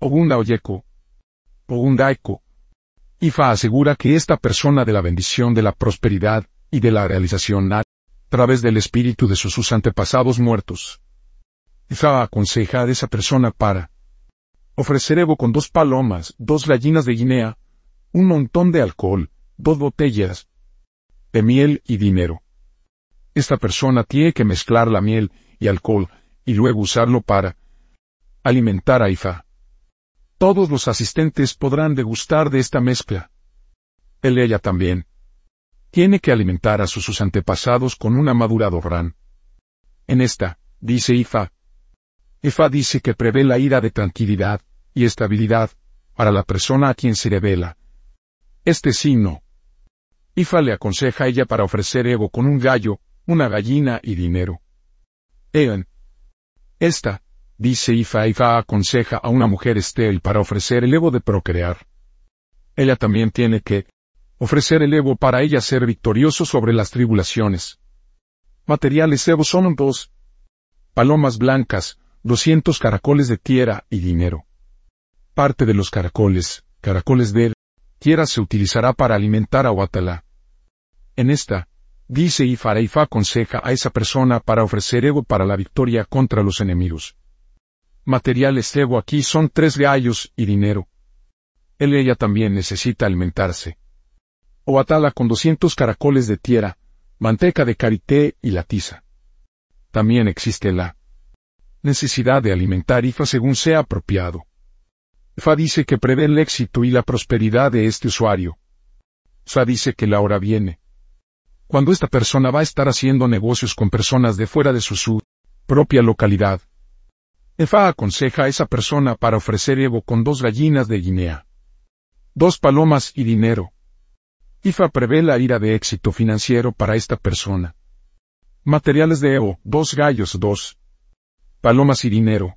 Ogunda Oyeko, Ogundaiko. Ifa asegura que esta persona de la bendición de la prosperidad y de la realización a través del espíritu de sus antepasados muertos. Ifa aconseja a esa persona para ofrecer Evo con dos palomas, dos gallinas de Guinea, un montón de alcohol, dos botellas de miel y dinero. Esta persona tiene que mezclar la miel y alcohol y luego usarlo para alimentar a Ifa. Todos los asistentes podrán degustar de esta mezcla. Él ella también. Tiene que alimentar a sus, antepasados con una madura dorán. En esta, dice Ifa. Ifa dice que prevé la ira de tranquilidad y estabilidad para la persona a quien se revela. Este signo. Ifa le aconseja a ella para ofrecer ego con un gallo, una gallina y dinero. Ean. Esta, dice Ifa Ifa aconseja a una mujer estéril para ofrecer el ego de procrear. Ella también tiene que ofrecer el ego para ella ser victorioso sobre las tribulaciones. Materiales Evo son dos palomas blancas, doscientos caracoles de tierra y dinero. Parte de los caracoles, caracoles de tierra se utilizará para alimentar a Watala. En esta, dice Ifa Ifa aconseja a esa persona para ofrecer ego para la victoria contra los enemigos materiales Evo aquí son tres gallos y dinero. Él ella también necesita alimentarse. O atala con doscientos caracoles de tierra, manteca de karité y la tiza. También existe la necesidad de alimentar IFA según sea apropiado. Fa dice que prevé el éxito y la prosperidad de este usuario. Fa dice que la hora viene. Cuando esta persona va a estar haciendo negocios con personas de fuera de su, su propia localidad, Efa aconseja a esa persona para ofrecer Evo con dos gallinas de Guinea, dos palomas y dinero. Ifa prevé la ira de éxito financiero para esta persona. Materiales de Evo, dos gallos, dos palomas y dinero.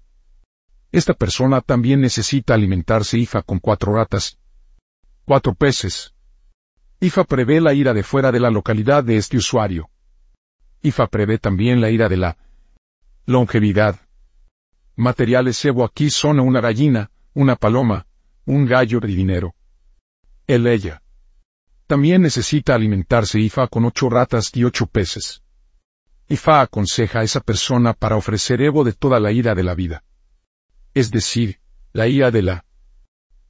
Esta persona también necesita alimentarse Ifa con cuatro ratas, cuatro peces. Ifa prevé la ira de fuera de la localidad de este usuario. Ifa prevé también la ira de la longevidad Materiales Evo aquí son una gallina, una paloma, un gallo de dinero. El ella. También necesita alimentarse Ifa con ocho ratas y ocho peces. Ifa aconseja a esa persona para ofrecer Evo de toda la ira de la vida. Es decir, la ira de la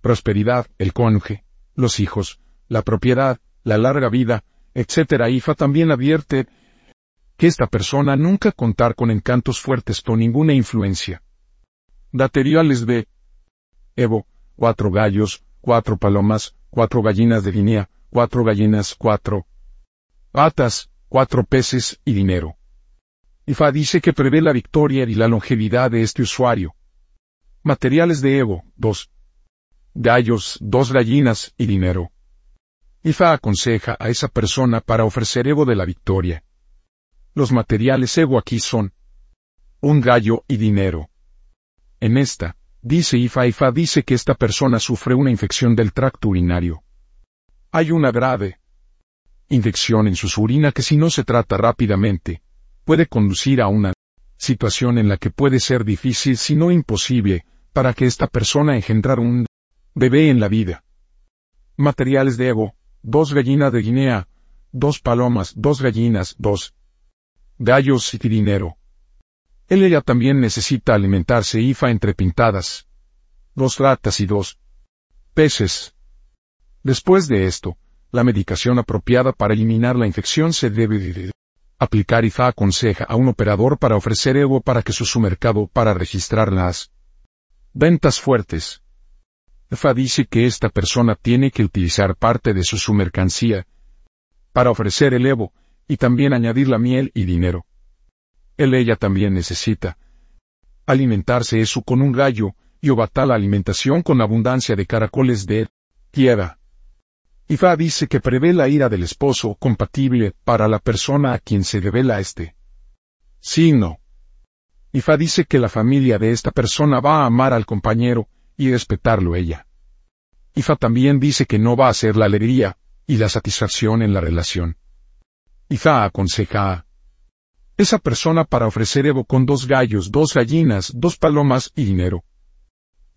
prosperidad, el cónyuge, los hijos, la propiedad, la larga vida, etc. Ifa también advierte que esta persona nunca contar con encantos fuertes con ninguna influencia. Materiales de Evo, cuatro gallos, cuatro palomas, cuatro gallinas de Guinea, cuatro gallinas, cuatro patas, cuatro peces y dinero. IFA dice que prevé la victoria y la longevidad de este usuario. Materiales de Evo, dos gallos, dos gallinas y dinero. IFA aconseja a esa persona para ofrecer Evo de la victoria. Los materiales Evo aquí son un gallo y dinero. En esta, dice Ifa Ifa dice que esta persona sufre una infección del tracto urinario. Hay una grave infección en su urina que si no se trata rápidamente, puede conducir a una situación en la que puede ser difícil si no imposible, para que esta persona engendrar un bebé en la vida. Materiales de Evo, dos gallinas de Guinea, dos palomas, dos gallinas, dos gallos y dinero. Él ella también necesita alimentarse IFA entre pintadas. Dos ratas y dos peces. Después de esto, la medicación apropiada para eliminar la infección se debe aplicar IFA aconseja a un operador para ofrecer Evo para que su mercado para registrar las ventas fuertes. IFA dice que esta persona tiene que utilizar parte de su mercancía para ofrecer el Evo, y también añadir la miel y dinero. Él ella también necesita alimentarse eso con un gallo, y obatá la alimentación con abundancia de caracoles de tierra. Ifa dice que prevé la ira del esposo compatible para la persona a quien se devela este signo. Ifa dice que la familia de esta persona va a amar al compañero y respetarlo ella. Ifa también dice que no va a ser la alegría y la satisfacción en la relación. Ifa aconseja a esa persona para ofrecer Evo con dos gallos, dos gallinas, dos palomas y dinero.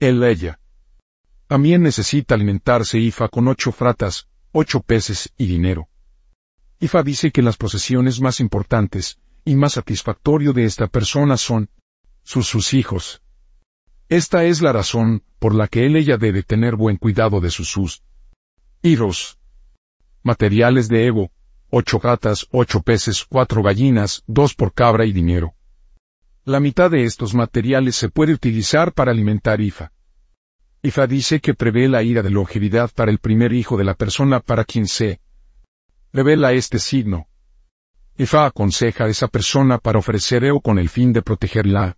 Él ella. También necesita alimentarse Ifa con ocho fratas, ocho peces y dinero. Ifa dice que las posesiones más importantes y más satisfactorio de esta persona son sus, sus hijos. Esta es la razón por la que él ella debe tener buen cuidado de sus sus hijos. Materiales de ego, ocho gatas, ocho peces, cuatro gallinas, dos por cabra y dinero. La mitad de estos materiales se puede utilizar para alimentar Ifa. Ifa dice que prevé la ira de longevidad para el primer hijo de la persona para quien se revela este signo. Ifa aconseja a esa persona para ofrecer Eo con el fin de proteger la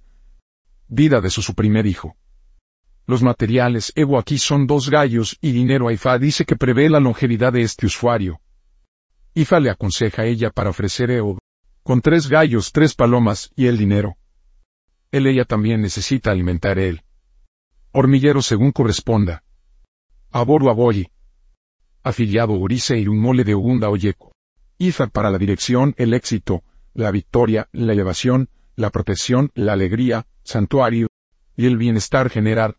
vida de su, su primer hijo. Los materiales Evo aquí son dos gallos y dinero a Ifa dice que prevé la longevidad de este usuario. Ifa le aconseja a ella para ofrecer Eo con tres gallos, tres palomas y el dinero. Él ella también necesita alimentar él. Hormiguero según corresponda. Aboru Aboyi. Afiliado Urice y un mole de Ugunda Oyeco. IFA para la dirección, el éxito, la victoria, la elevación, la protección, la alegría, santuario, y el bienestar general.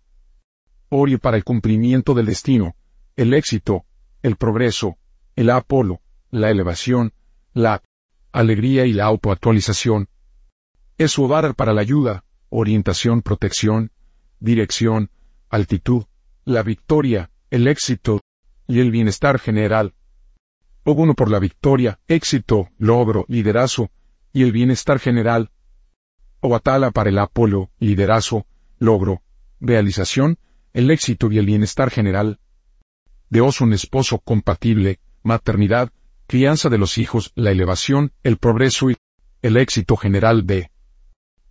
Ori para el cumplimiento del destino, el éxito, el progreso, el Apolo, la elevación, la alegría y la autoactualización. Esudar para la ayuda, orientación, protección, dirección, altitud, la victoria, el éxito y el bienestar general. Uno por la victoria, éxito, logro, liderazgo y el bienestar general. Atala para el Apolo, liderazgo, logro, realización, el éxito y el bienestar general. Deos un esposo compatible, maternidad, crianza de los hijos, la elevación, el progreso y el éxito general de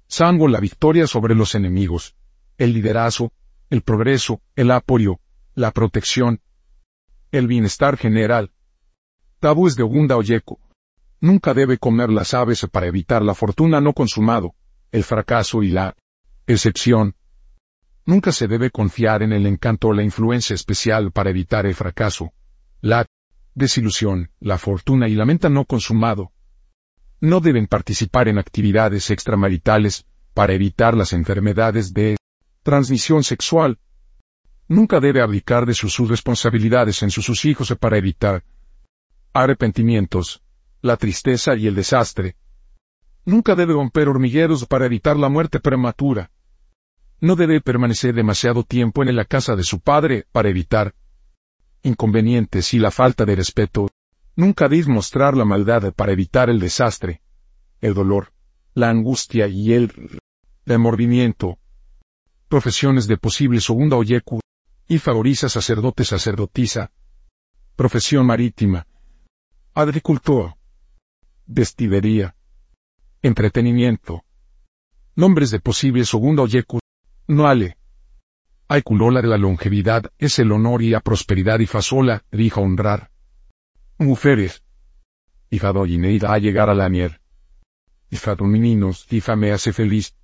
Sango la victoria sobre los enemigos, el liderazgo, el progreso, el apoyo, la protección, el bienestar general. Tabúes de Ogunda Oyeco. Nunca debe comer las aves para evitar la fortuna no consumado, el fracaso y la excepción. Nunca se debe confiar en el encanto o la influencia especial para evitar el fracaso, la desilusión, la fortuna y la menta no consumado. No deben participar en actividades extramaritales para evitar las enfermedades de transmisión sexual. Nunca debe abdicar de sus, responsabilidades en sus, hijos para evitar arrepentimientos, la tristeza y el desastre. Nunca debe romper hormigueros para evitar la muerte prematura. No debe permanecer demasiado tiempo en la casa de su padre para evitar inconvenientes y la falta de respeto. Nunca debe mostrar la maldad para evitar el desastre, el dolor, la angustia y el remordimiento. Profesiones de posible segunda oyeku, y favoriza sacerdote sacerdotisa, profesión marítima, agricultor, destilería, entretenimiento, nombres de posible segunda oyeku, noale. Aiculola de la longevidad es el honor y la prosperidad y fasola, rija honrar. Mujeres. Doyineida a llegar a la mier. Hija meninos, hija me hace feliz.